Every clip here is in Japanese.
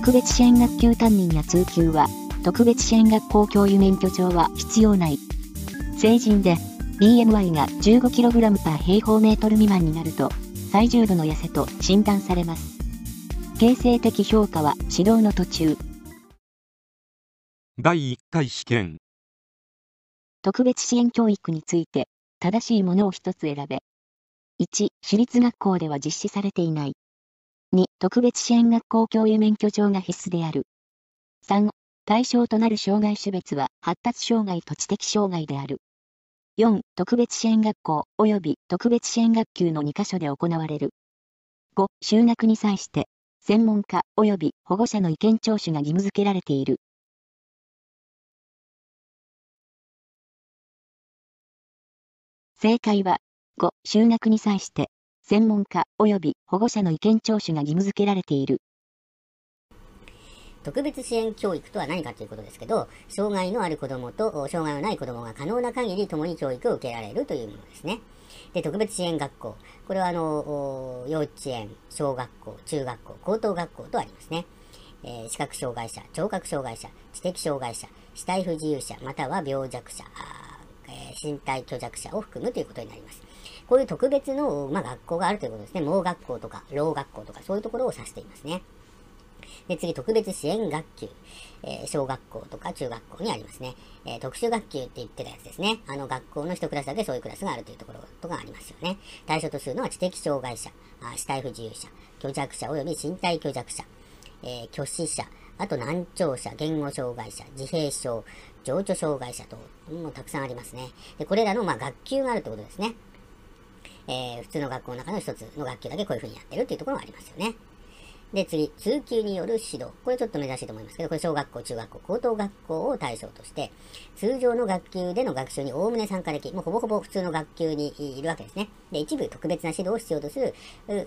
特別支援学級担任や通級は、特別支援学校教諭免許証は必要ない。成人で、BMI が 15kg パー平方メートル未満になると、最重度の痩せと診断されます。形成的評価は指導の途中。第1回試験。特別支援教育について、正しいものを一つ選べ。1、私立学校では実施されていない。2、特別支援学校教諭免許証が必須である。3、対象となる障害種別は発達障害と知的障害である。4、特別支援学校及び特別支援学級の2カ所で行われる。5、就学に際して、専門家及び保護者の意見聴取が義務付けられている。正解は、5、就学に際して、専門家及び保護者の意見聴取が義務付けられている。特別支援教育とは何かということですけど、障害のある子供と障害のない子供が可能な限り共に教育を受けられるというものですね。で、特別支援学校。これはあの、幼稚園、小学校、中学校、高等学校とありますね。えー、視覚障害者、聴覚障害者、知的障害者、死体不自由者、または病弱者、えー、身体虚弱者を含むということになります。こういう特別の、まあ、学校があるということですね。盲学校とか、老学校とか、そういうところを指していますね。で、次、特別支援学級。えー、小学校とか中学校にありますね。えー、特殊学級って言ってたやつですね。あの学校の一クラスだけそういうクラスがあるというところとかありますよね。対象とするのは知的障害者、あ死体不自由者、虚弱者及び身体虚弱者、えー、虚死者、あと難聴者、言語障害者、自閉症、情緒障害者と、もたくさんありますね。で、これらの、ま、学級があるということですね。えー、普通の学校の中の一つの学級だけこういうふうにやってるっていうところがありますよね。で、次、通級による指導。これちょっと珍しいと思いますけど、これ小学校、中学校、高等学校を対象として、通常の学級での学習におおむね参加でき、もうほぼほぼ普通の学級にいるわけですね。で、一部特別な指導を必要とする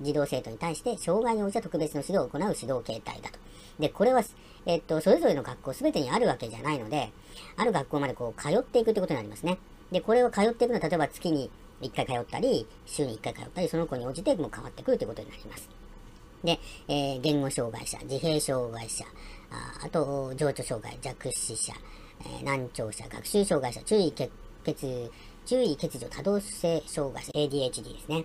児童生徒に対して、障害に応じた特別な指導を行う指導形態だと。で、これは、えっと、それぞれの学校すべてにあるわけじゃないので、ある学校までこう、通っていくということになりますね。で、これを通っていくのは、例えば月に1回通ったり、週に1回通ったり、その子に応じてもう変わってくるということになります。で、えー、言語障害者、自閉障害者、ああと、情緒障害、弱視者、えー、難聴者、学習障害者、注意欠欠、注意欠如多動性障害者、ADHD ですね。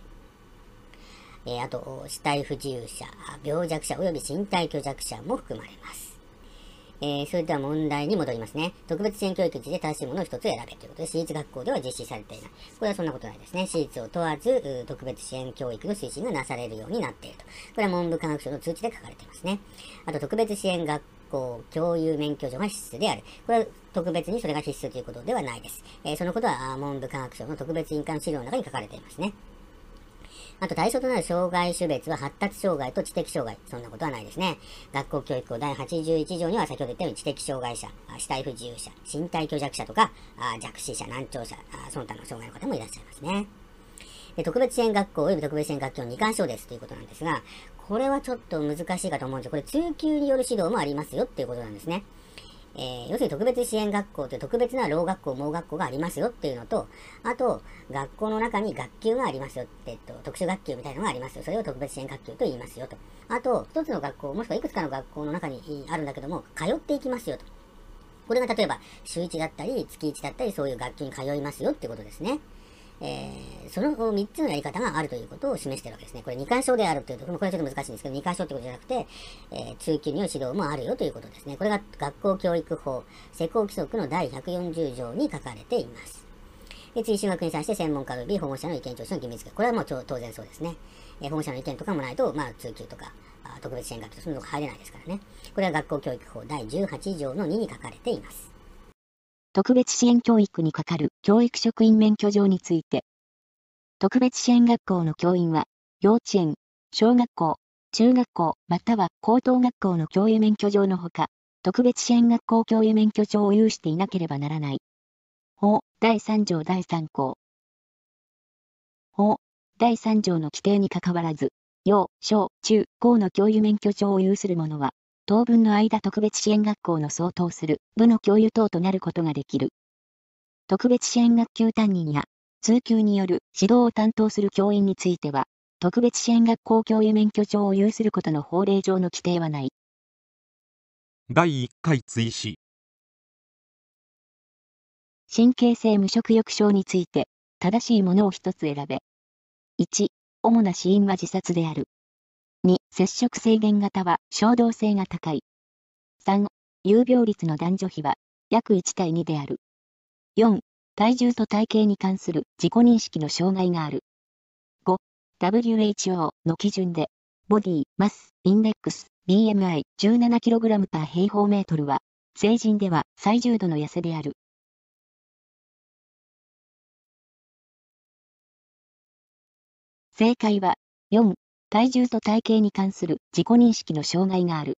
えー、あと、死体不自由者、病弱者及び身体虚弱者も含まれます。えー、それでは問題に戻りますね。特別支援教育について正しいものを一つ選べということで、私立学校では実施されていない。これはそんなことないですね。私立を問わず、特別支援教育の推進がなされるようになっていると。これは文部科学省の通知で書かれていますね。あと、特別支援学校共有免許証が必須である。これは特別にそれが必須ということではないです。えー、そのことは文部科学省の特別委員会の資料の中に書かれていますね。あと対象となる障害種別は発達障害と知的障害。そんなことはないですね。学校教育法第81条には先ほど言ったように知的障害者、死体不自由者、身体虚弱者とか、弱視者、難聴者、その他の障害の方もいらっしゃいますね。で特別支援学校及び特別支援学級の2干渉ですということなんですが、これはちょっと難しいかと思うんですよ。これ通級による指導もありますよっていうことなんですね。えー、要するに特別支援学校という特別な老学校、盲学校がありますよっていうのと、あと、学校の中に学級がありますよって、えっと、特殊学級みたいなのがありますよ。それを特別支援学級と言いますよと。あと、一つの学校、もしくはいくつかの学校の中にあるんだけども、通っていきますよと。これが例えば、週1だったり、月1だったり、そういう学級に通いますよってことですね。えー、その3つのやり方があるということを示しているわけですね。これ2干渉であるというと、これはちょっと難しいんですけど、2干渉ってことじゃなくて、えー、通級による指導もあるよということですね。これが学校教育法、施行規則の第140条に書かれています。で、追試学に際して専門家及び保護者の意見聴取の義務付け。これはもう当然そうですね。えー、保護者の意見とかもないと、まあ、通級とか、特別支援学とそういうのが入れないですからね。これは学校教育法第18条の2に書かれています。特別支援教育にかかる教育職員免許状について、特別支援学校の教員は、幼稚園、小学校、中学校、または高等学校の教諭免許状のほか、特別支援学校教諭免許証を有していなければならない。法第3条第3項。法第3条の規定にかかわらず、幼、小、中、高の教諭免許証を有する者は、当分の間特別支援学校の相当する部の教諭等となることができる。特別支援学級担任や通級による指導を担当する教員については、特別支援学校教諭免許証を有することの法令上の規定はない。第1回追試神経性無食欲症について、正しいものを一つ選べ。1、主な死因は自殺である。2、接触制限型は衝動性が高い。3、有病率の男女比は約1対2である。4、体重と体型に関する自己認識の障害がある。5、WHO の基準で、ボディ、マス、インデックス、BMI17kg パー平方メートルは、成人では最重度の痩せである。正解は、4、体重と体型に関する自己認識の障害がある。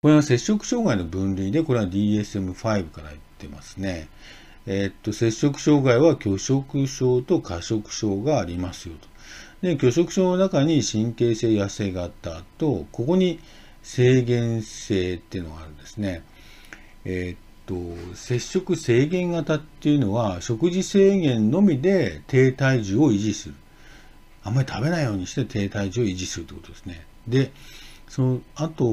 これは摂食障害の分類で、これは DSM-5 から言ってますね。えー、っと、摂食障害は拒食症と過食症がありますよと。で、拒食症の中に神経性痩せ型と、ここに制限性っていうのがあるんですね。えー、っと、摂食制限型っていうのは、食事制限のみで低体重を維持する。あんまり食べないようにして低体重を維持するということですね。で、そのあと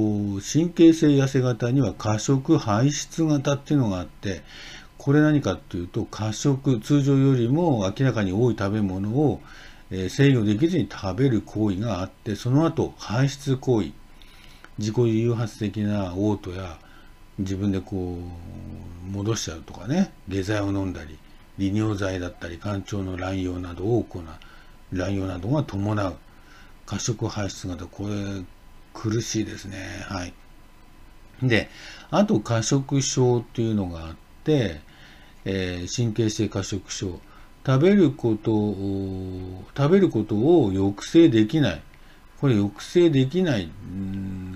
神経性痩せ型には過食排出型っていうのがあってこれ何かっていうと過食通常よりも明らかに多い食べ物を、え制御できずに食べる行為があってその後排出行為自己誘発的な嘔吐や自分でこう戻しちゃうとかね下剤を飲んだり利尿剤だったり肝腸の乱用などを行う乱用などが伴う過食排出型これ苦しいですね。はい。で、あと過食症っていうのがあって、えー、神経性過食症。食べることを、食べることを抑制できない。これ抑制できない、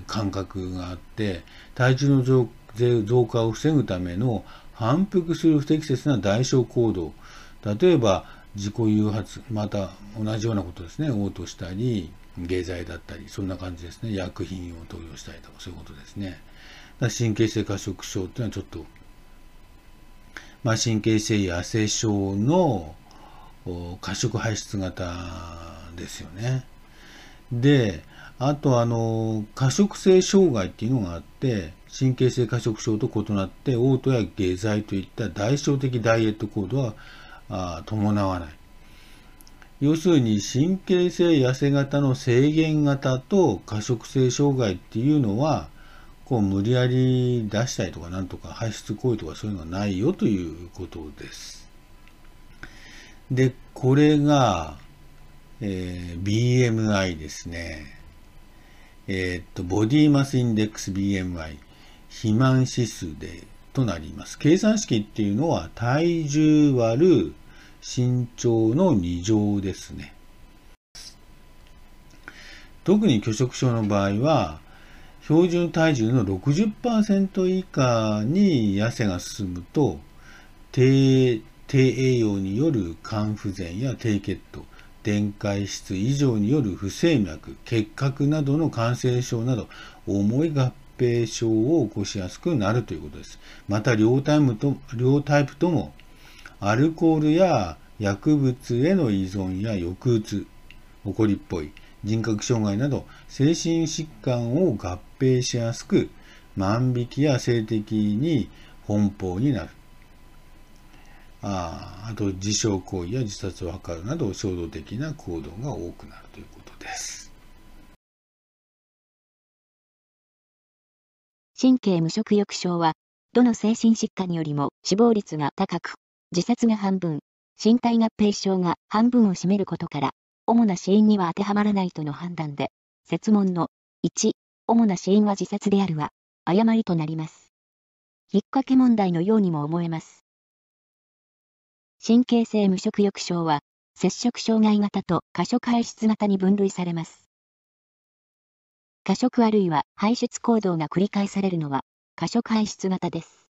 感覚があって、体重の増増加を防ぐための反復する不適切な代償行動。例えば、自己誘発、また同じようなことですね。嘔吐したり、下剤だったり、そんな感じですね。薬品を投与したりとか、そういうことですね。神経性過食症っていうのはちょっと、まあ、神経性痩せ症の過食排出型ですよね。で、あとあの、過食性障害っていうのがあって、神経性過食症と異なって、嘔吐や下剤といった代償的ダイエット行動は伴わない。要するに神経性痩せ型の制限型と過食性障害っていうのは、こう無理やり出したりとかなんとか排出行為とかそういうのがないよということです。で、これが、えー、BMI ですね。えー、っと、ボディマスインデックス BMI、肥満指数で、となります。計算式っていうのは体重割る身長の2乗ですね。特に拒食症の場合は、標準体重の60%以下に痩せが進むと、低低栄養による肝不全や低血糖、電解質異常による不整脈、結核などの感染症など、重い合併症を起こしやすくなるということです。また両タイプと、両タイプともアルコールや薬物への依存や抑うつ、怒りっぽい、人格障害など精神疾患を合併しやすく、万引きや性的に奔放になる。ああと自傷行為や自殺を図るなど衝動的な行動が多くなるということです。神経無食欲症は、どの精神疾患よりも死亡率が高く、自殺が半分、身体合併症が半分を占めることから、主な死因には当てはまらないとの判断で、説問の1、主な死因は自殺であるは、誤りとなります。引っ掛け問題のようにも思えます。神経性無食欲症は、摂食障害型と過食排出型に分類されます。過食あるいは排出行動が繰り返されるのは、過食排出型です。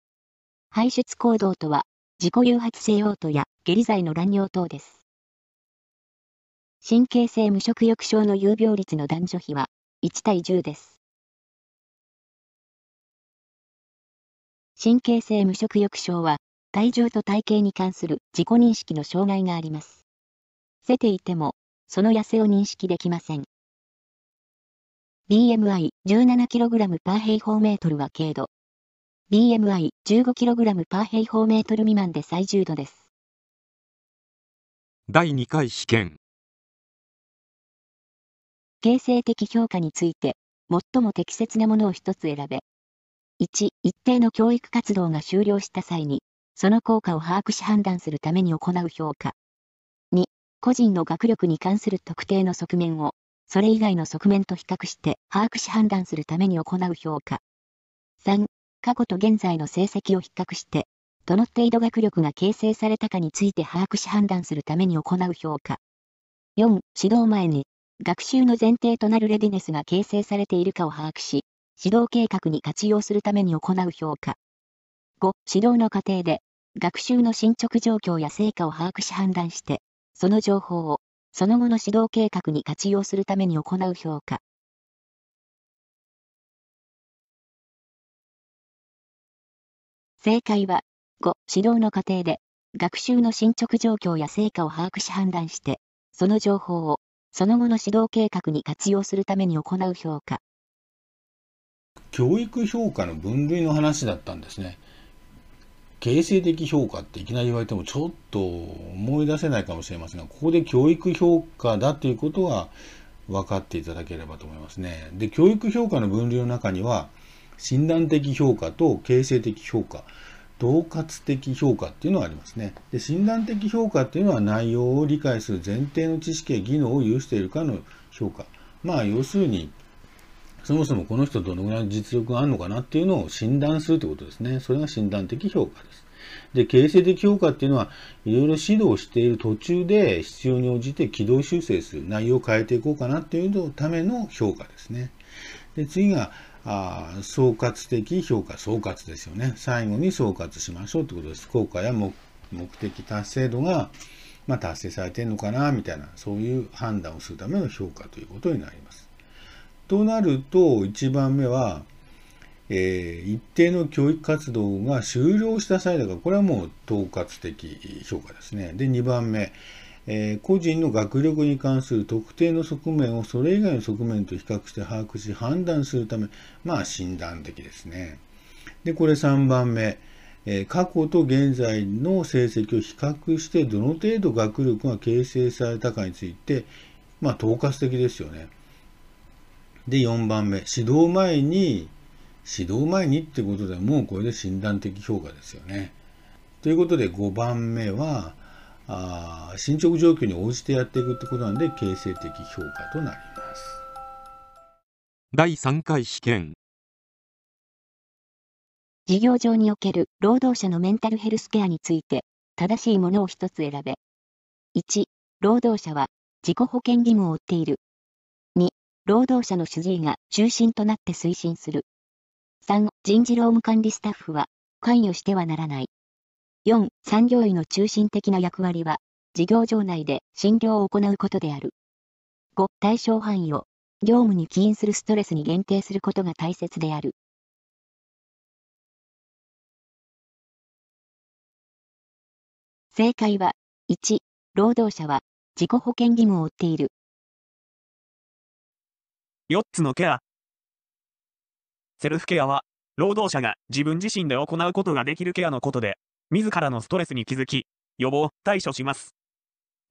排出行動とは、自己誘発性嘔吐や下痢剤の乱用等です。神経性無食欲症の有病率の男女比は1対10です。神経性無食欲症は体重と体型に関する自己認識の障害があります。せていても、その痩せを認識できません。BMI17kg パー平方メートルは軽度。BMI15kg パー平方メートル未満で最重度です。第2回試験。形成的評価について、最も適切なものを一つ選べ。1、一定の教育活動が終了した際に、その効果を把握し判断するために行う評価。2、個人の学力に関する特定の側面を、それ以外の側面と比較して把握し判断するために行う評価。3、過去と現在の成績を比較して、どの程度学力が形成されたかについて把握し判断するために行う評価。4、指導前に、学習の前提となるレディネスが形成されているかを把握し、指導計画に活用するために行う評価。5、指導の過程で、学習の進捗状況や成果を把握し判断して、その情報をその後の指導計画に活用するために行う評価。正解は、5、指導の過程で、学習の進捗状況や成果を把握し判断して、その情報を、その後の指導計画に活用するために行う評価。教育評価の分類の話だったんですね。形成的評価っていきなり言われてもちょっと思い出せないかもしれませんが、ここで教育評価だということは分かっていただければと思いますね。で、教育評価の分類の中には、診断的評価と形成的評価、統括的評価っていうのがありますね。で、診断的評価っていうのは内容を理解する前提の知識や技能を有しているかの評価。まあ、要するに、そもそもこの人どのぐらいの実力があるのかなっていうのを診断するということですね。それが診断的評価です。で、形成的評価っていうのは、いろいろ指導している途中で必要に応じて軌道修正する、内容を変えていこうかなっていうのための評価ですね。で、次が、あ総括的評価、総括ですよね。最後に総括しましょうということです。効果や目的達成度が、まあ、達成されてるのかな、みたいな、そういう判断をするための評価ということになります。となると、1番目は、えー、一定の教育活動が終了した際だから、これはもう統括的評価ですね。で、2番目、え、個人の学力に関する特定の側面をそれ以外の側面と比較して把握し判断するため、まあ診断的ですね。で、これ3番目、え、過去と現在の成績を比較してどの程度学力が形成されたかについて、まあ統括的ですよね。で、4番目、指導前に、指導前にってことでもうこれで診断的評価ですよね。ということで5番目は、あ進捗状況に応じてやっていくってことなんで、形成的評価となります。第3回試験。事業上における労働者のメンタルヘルスケアについて、正しいものを一つ選べ。1、労働者は自己保険義務を負っている。労働者の主治医が中心となって推進する。3、人事労務管理スタッフは関与してはならない。4、産業医の中心的な役割は、事業場内で診療を行うことである。5、対象範囲を業務に起因するストレスに限定することが大切である。正解は、1、労働者は自己保険義務を負っている。4つのケア。セルフケアは、労働者が自分自身で行うことができるケアのことで、自らのストレスに気づき、予防、対処します。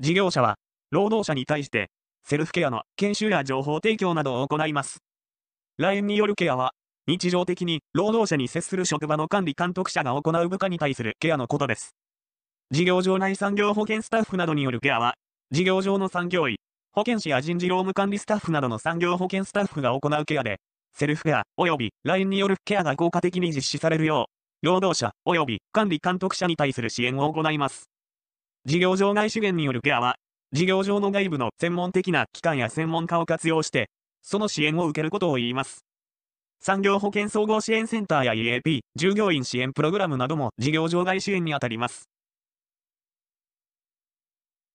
事業者は、労働者に対して、セルフケアの研修や情報提供などを行います。LINE によるケアは、日常的に労働者に接する職場の管理監督者が行う部下に対するケアのことです。事業場内産業保険スタッフなどによるケアは、事業上の産業医、保健師や人事労務管理スタッフなどの産業保険スタッフが行うケアで、セルフケア及び LINE によるケアが効果的に実施されるよう、労働者及び管理監督者に対する支援を行います。事業場外資源によるケアは、事業場の外部の専門的な機関や専門家を活用して、その支援を受けることを言います。産業保険総合支援センターや EAP、従業員支援プログラムなども事業場外支援にあたります。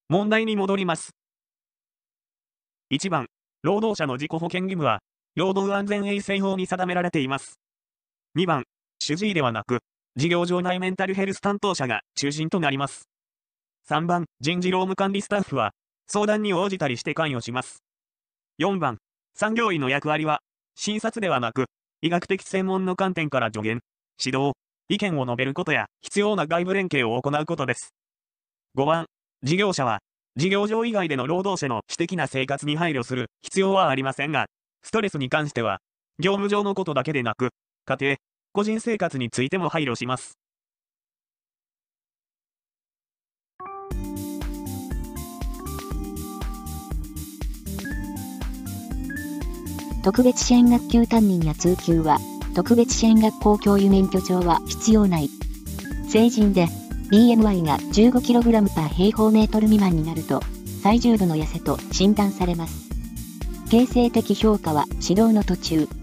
問題に戻ります。1番、労働者の自己保険義務は、労働安全衛生法に定められています。2番、主治医ではなく、事業場内メンタルヘルス担当者が中心となります。3番、人事労務管理スタッフは、相談に応じたりして関与します。4番、産業医の役割は、診察ではなく、医学的専門の観点から助言、指導、意見を述べることや必要な外部連携を行うことです。5番、事業者は、事業上以外での労働者の私的な生活に配慮する必要はありませんが、ストレスに関しては、業務上のことだけでなく、家庭、個人生活についても配慮します。特別支援学級担任や通級は、特別支援学校教諭免許証は必要ない。成人で BMI が 15kg per 平方メートル未満になると、最重度の痩せと診断されます。形成的評価は指導の途中、